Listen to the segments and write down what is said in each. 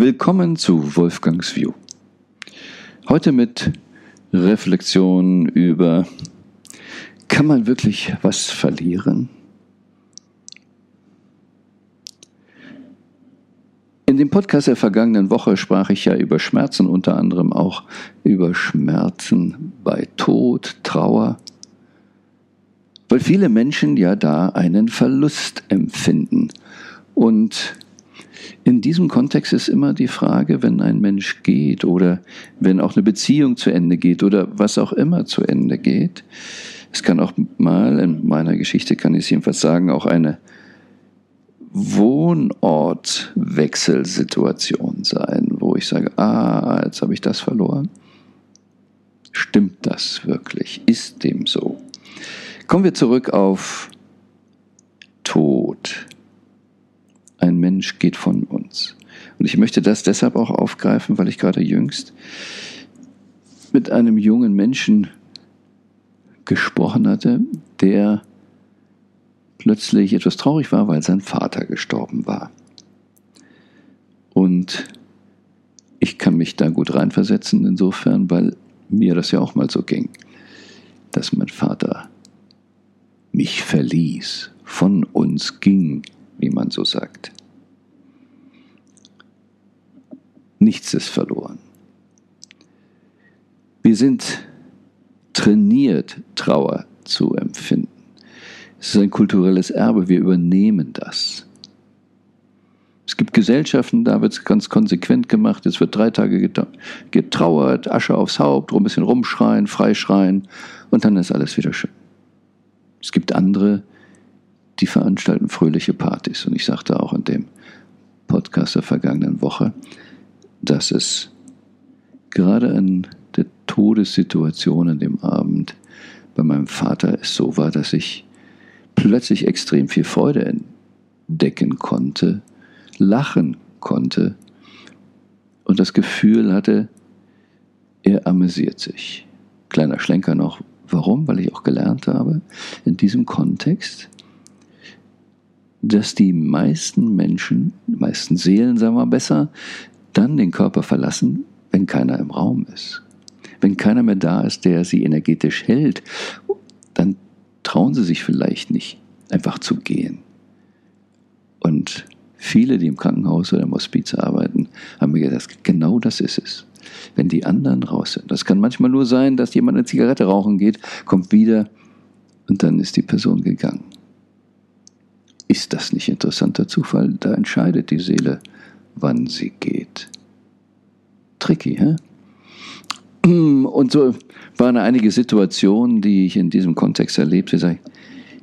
Willkommen zu Wolfgangs View. Heute mit Reflexion über, kann man wirklich was verlieren? In dem Podcast der vergangenen Woche sprach ich ja über Schmerzen, unter anderem auch über Schmerzen bei Tod, Trauer, weil viele Menschen ja da einen Verlust empfinden. Und in diesem Kontext ist immer die Frage, wenn ein Mensch geht oder wenn auch eine Beziehung zu Ende geht oder was auch immer zu Ende geht, es kann auch mal, in meiner Geschichte kann ich es jedenfalls sagen, auch eine Wohnortwechselsituation sein, wo ich sage, ah, jetzt habe ich das verloren. Stimmt das wirklich? Ist dem so? Kommen wir zurück auf Tod. Ein Mensch geht von uns. Und ich möchte das deshalb auch aufgreifen, weil ich gerade jüngst mit einem jungen Menschen gesprochen hatte, der plötzlich etwas traurig war, weil sein Vater gestorben war. Und ich kann mich da gut reinversetzen insofern, weil mir das ja auch mal so ging, dass mein Vater mich verließ, von uns ging, wie man so sagt. Nichts ist verloren. Wir sind trainiert, Trauer zu empfinden. Es ist ein kulturelles Erbe, wir übernehmen das. Es gibt Gesellschaften, da wird es ganz konsequent gemacht, es wird drei Tage getrauert, Asche aufs Haupt, ein bisschen rumschreien, freischreien und dann ist alles wieder schön. Es gibt andere, die veranstalten fröhliche Partys. Und ich sagte auch in dem Podcast der vergangenen Woche, dass es gerade in der Todessituation an dem Abend bei meinem Vater es so war, dass ich plötzlich extrem viel Freude entdecken konnte, lachen konnte und das Gefühl hatte, er amüsiert sich. Kleiner Schlenker noch, warum? Weil ich auch gelernt habe, in diesem Kontext, dass die meisten Menschen, die meisten Seelen, sagen wir besser, dann den Körper verlassen, wenn keiner im Raum ist. Wenn keiner mehr da ist, der sie energetisch hält, dann trauen sie sich vielleicht nicht, einfach zu gehen. Und viele, die im Krankenhaus oder im Hospiz arbeiten, haben mir gesagt, genau das ist es. Wenn die anderen raus sind. Das kann manchmal nur sein, dass jemand eine Zigarette rauchen geht, kommt wieder und dann ist die Person gegangen. Ist das nicht interessanter Zufall? Da entscheidet die Seele, wann sie geht. Tricky, hä? Und so waren einige Situationen, die ich in diesem Kontext erlebte. Sag ich,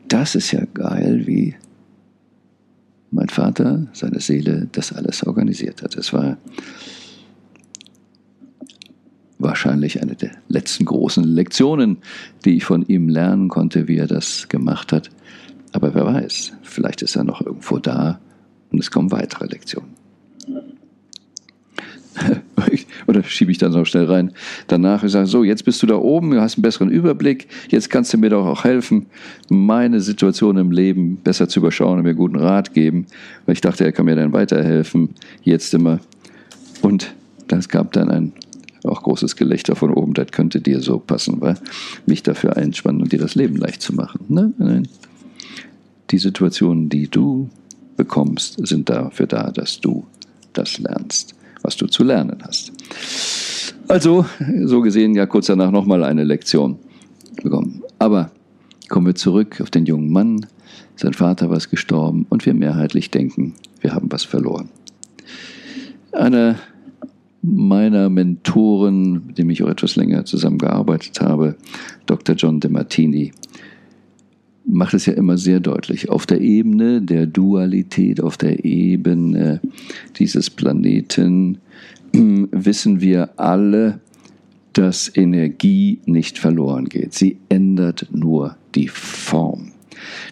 das ist ja geil, wie mein Vater, seine Seele, das alles organisiert hat. Es war wahrscheinlich eine der letzten großen Lektionen, die ich von ihm lernen konnte, wie er das gemacht hat. Aber wer weiß, vielleicht ist er noch irgendwo da und es kommen weitere Lektionen. Oder schiebe ich dann so schnell rein. Danach ich sage so, jetzt bist du da oben, du hast einen besseren Überblick, jetzt kannst du mir doch auch helfen, meine Situation im Leben besser zu überschauen und mir guten Rat geben. Weil ich dachte, er kann mir dann weiterhelfen, jetzt immer. Und das gab dann ein auch großes Gelächter von oben, das könnte dir so passen, weil mich dafür einspannen und dir das Leben leicht zu machen. Ne? Nein. Die Situationen, die du bekommst, sind dafür da, dass du das lernst, was du zu lernen hast. Also, so gesehen, ja, kurz danach nochmal eine Lektion bekommen. Aber kommen wir zurück auf den jungen Mann. Sein Vater war gestorben und wir mehrheitlich denken, wir haben was verloren. Eine meiner Mentoren, mit dem ich auch etwas länger zusammengearbeitet habe, Dr. John De Martini, macht es ja immer sehr deutlich. Auf der Ebene der Dualität, auf der Ebene dieses Planeten wissen wir alle, dass Energie nicht verloren geht. Sie ändert nur die Form.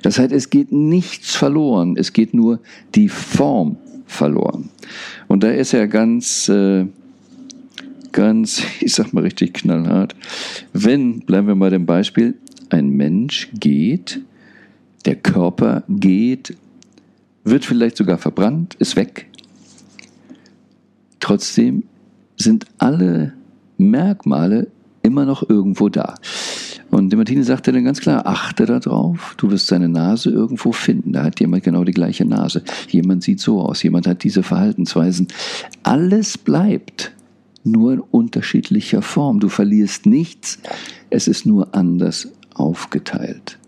Das heißt, es geht nichts verloren, es geht nur die Form verloren. Und da ist er ganz äh, ganz, ich sag mal richtig knallhart, wenn, bleiben wir mal dem Beispiel, ein Mensch geht, der Körper geht, wird vielleicht sogar verbrannt, ist weg, Trotzdem sind alle Merkmale immer noch irgendwo da. Und die Martine sagte dann ganz klar, achte darauf, du wirst seine Nase irgendwo finden. Da hat jemand genau die gleiche Nase. Jemand sieht so aus, jemand hat diese Verhaltensweisen. Alles bleibt nur in unterschiedlicher Form. Du verlierst nichts, es ist nur anders aufgeteilt.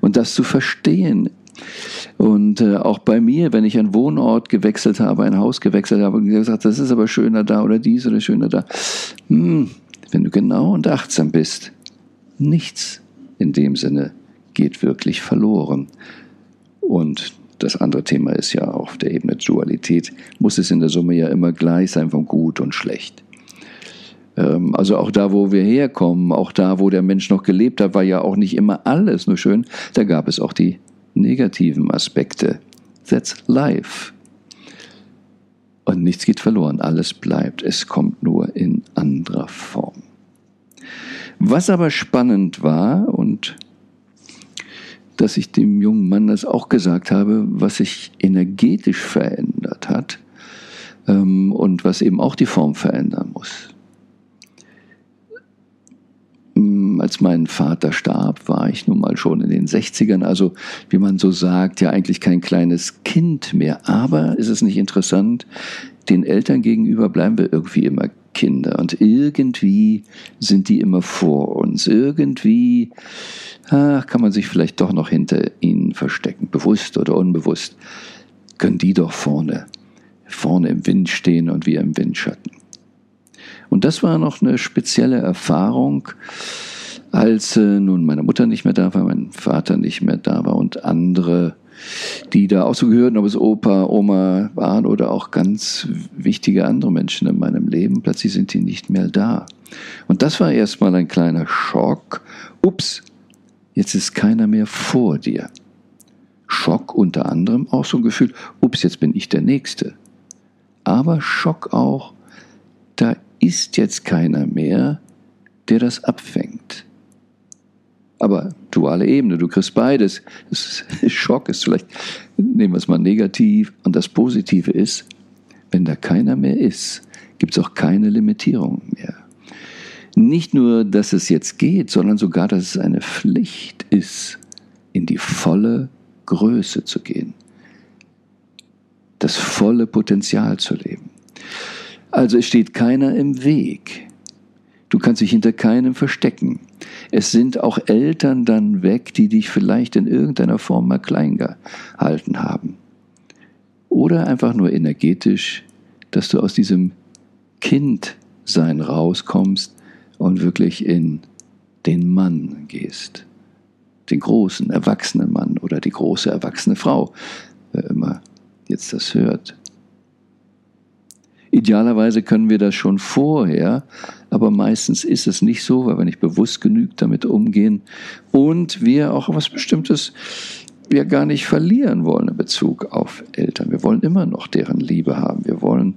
Und das zu verstehen, und äh, auch bei mir, wenn ich einen Wohnort gewechselt habe, ein Haus gewechselt habe und gesagt, das ist aber schöner da oder dies oder schöner da. Hm, wenn du genau und achtsam bist, nichts in dem Sinne geht wirklich verloren. Und das andere Thema ist ja auf der Ebene Dualität, muss es in der Summe ja immer gleich sein von gut und schlecht. Ähm, also auch da, wo wir herkommen, auch da, wo der Mensch noch gelebt hat, war ja auch nicht immer alles nur schön. Da gab es auch die negativen Aspekte. That's life. Und nichts geht verloren, alles bleibt. Es kommt nur in anderer Form. Was aber spannend war und dass ich dem jungen Mann das auch gesagt habe, was sich energetisch verändert hat ähm, und was eben auch die Form verändern muss. Mm, als mein Vater starb, war ich nun mal schon in den 60ern, also wie man so sagt, ja eigentlich kein kleines Kind mehr. Aber ist es nicht interessant, den Eltern gegenüber bleiben wir irgendwie immer Kinder und irgendwie sind die immer vor uns. Irgendwie ach, kann man sich vielleicht doch noch hinter ihnen verstecken, bewusst oder unbewusst. Können die doch vorne, vorne im Wind stehen und wir im Windschatten. Und das war noch eine spezielle Erfahrung, als äh, nun meine Mutter nicht mehr da war, mein Vater nicht mehr da war und andere die da auch so gehörten, ob es Opa, Oma waren oder auch ganz wichtige andere Menschen in meinem Leben. Plötzlich sind die nicht mehr da. Und das war erstmal ein kleiner Schock. Ups, jetzt ist keiner mehr vor dir. Schock unter anderem auch so ein Gefühl, ups, jetzt bin ich der Nächste. Aber Schock auch, ist jetzt keiner mehr, der das abfängt. Aber duale Ebene, du kriegst beides. Das Schock ist vielleicht, nehmen wir es mal negativ. Und das Positive ist, wenn da keiner mehr ist, gibt es auch keine Limitierung mehr. Nicht nur, dass es jetzt geht, sondern sogar, dass es eine Pflicht ist, in die volle Größe zu gehen. Das volle Potenzial zu leben. Also es steht keiner im Weg. Du kannst dich hinter keinem verstecken. Es sind auch Eltern dann weg, die dich vielleicht in irgendeiner Form mal klein gehalten haben. Oder einfach nur energetisch, dass du aus diesem Kindsein rauskommst und wirklich in den Mann gehst. Den großen, erwachsenen Mann oder die große, erwachsene Frau, wer immer jetzt das hört. Idealerweise können wir das schon vorher, aber meistens ist es nicht so, weil wir nicht bewusst genug damit umgehen und wir auch was Bestimmtes wir gar nicht verlieren wollen in Bezug auf Eltern. Wir wollen immer noch deren Liebe haben. Wir wollen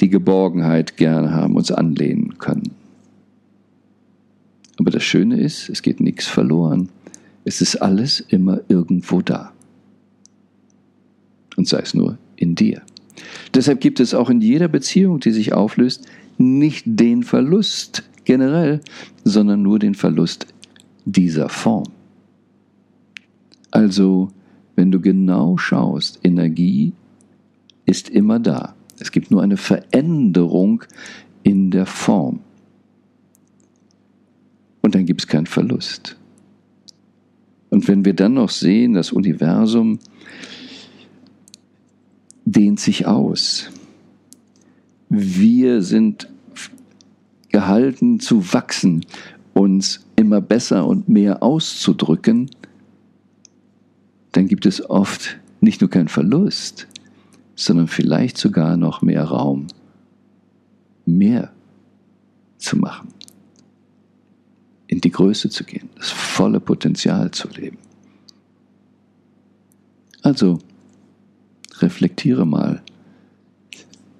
die Geborgenheit gerne haben, uns anlehnen können. Aber das Schöne ist, es geht nichts verloren. Es ist alles immer irgendwo da. Und sei es nur in dir. Deshalb gibt es auch in jeder Beziehung, die sich auflöst, nicht den Verlust generell, sondern nur den Verlust dieser Form. Also, wenn du genau schaust, Energie ist immer da. Es gibt nur eine Veränderung in der Form. Und dann gibt es keinen Verlust. Und wenn wir dann noch sehen, das Universum dehnt sich aus. Wir sind gehalten zu wachsen, uns immer besser und mehr auszudrücken, dann gibt es oft nicht nur keinen Verlust, sondern vielleicht sogar noch mehr Raum, mehr zu machen, in die Größe zu gehen, das volle Potenzial zu leben. Also, reflektiere mal.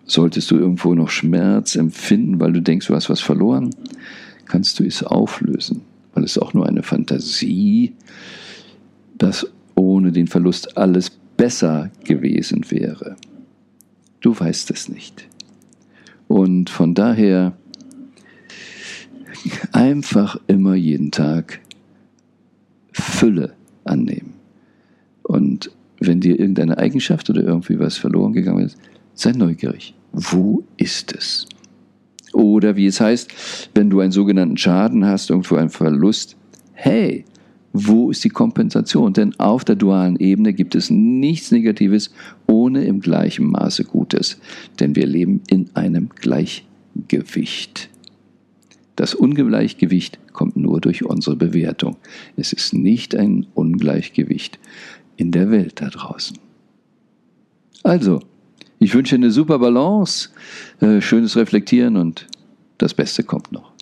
Solltest du irgendwo noch Schmerz empfinden, weil du denkst, du hast was verloren, kannst du es auflösen, weil es auch nur eine Fantasie, dass ohne den Verlust alles besser gewesen wäre. Du weißt es nicht. Und von daher einfach immer jeden Tag Fülle annehmen. Wenn dir irgendeine Eigenschaft oder irgendwie was verloren gegangen ist, sei neugierig. Wo ist es? Oder wie es heißt, wenn du einen sogenannten Schaden hast, irgendwo einen Verlust, hey, wo ist die Kompensation? Denn auf der dualen Ebene gibt es nichts Negatives ohne im gleichen Maße Gutes. Denn wir leben in einem Gleichgewicht. Das Ungleichgewicht kommt nur durch unsere Bewertung. Es ist nicht ein Ungleichgewicht in der Welt da draußen. Also, ich wünsche eine super Balance, äh, schönes Reflektieren und das Beste kommt noch.